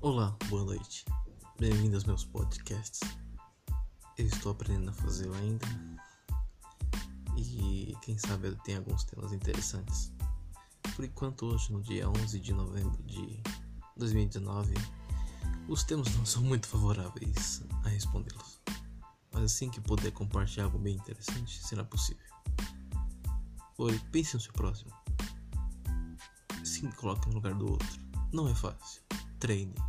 Olá, boa noite. Bem-vindo aos meus podcasts. Eu estou aprendendo a fazê-lo ainda. E quem sabe eu tenho alguns temas interessantes. Por enquanto, hoje, no dia 11 de novembro de 2019, os temas não são muito favoráveis a respondê-los. Mas assim que puder compartilhar algo bem interessante, será possível. Oi, pense no seu próximo. Se coloque no lugar do outro. Não é fácil. Treine.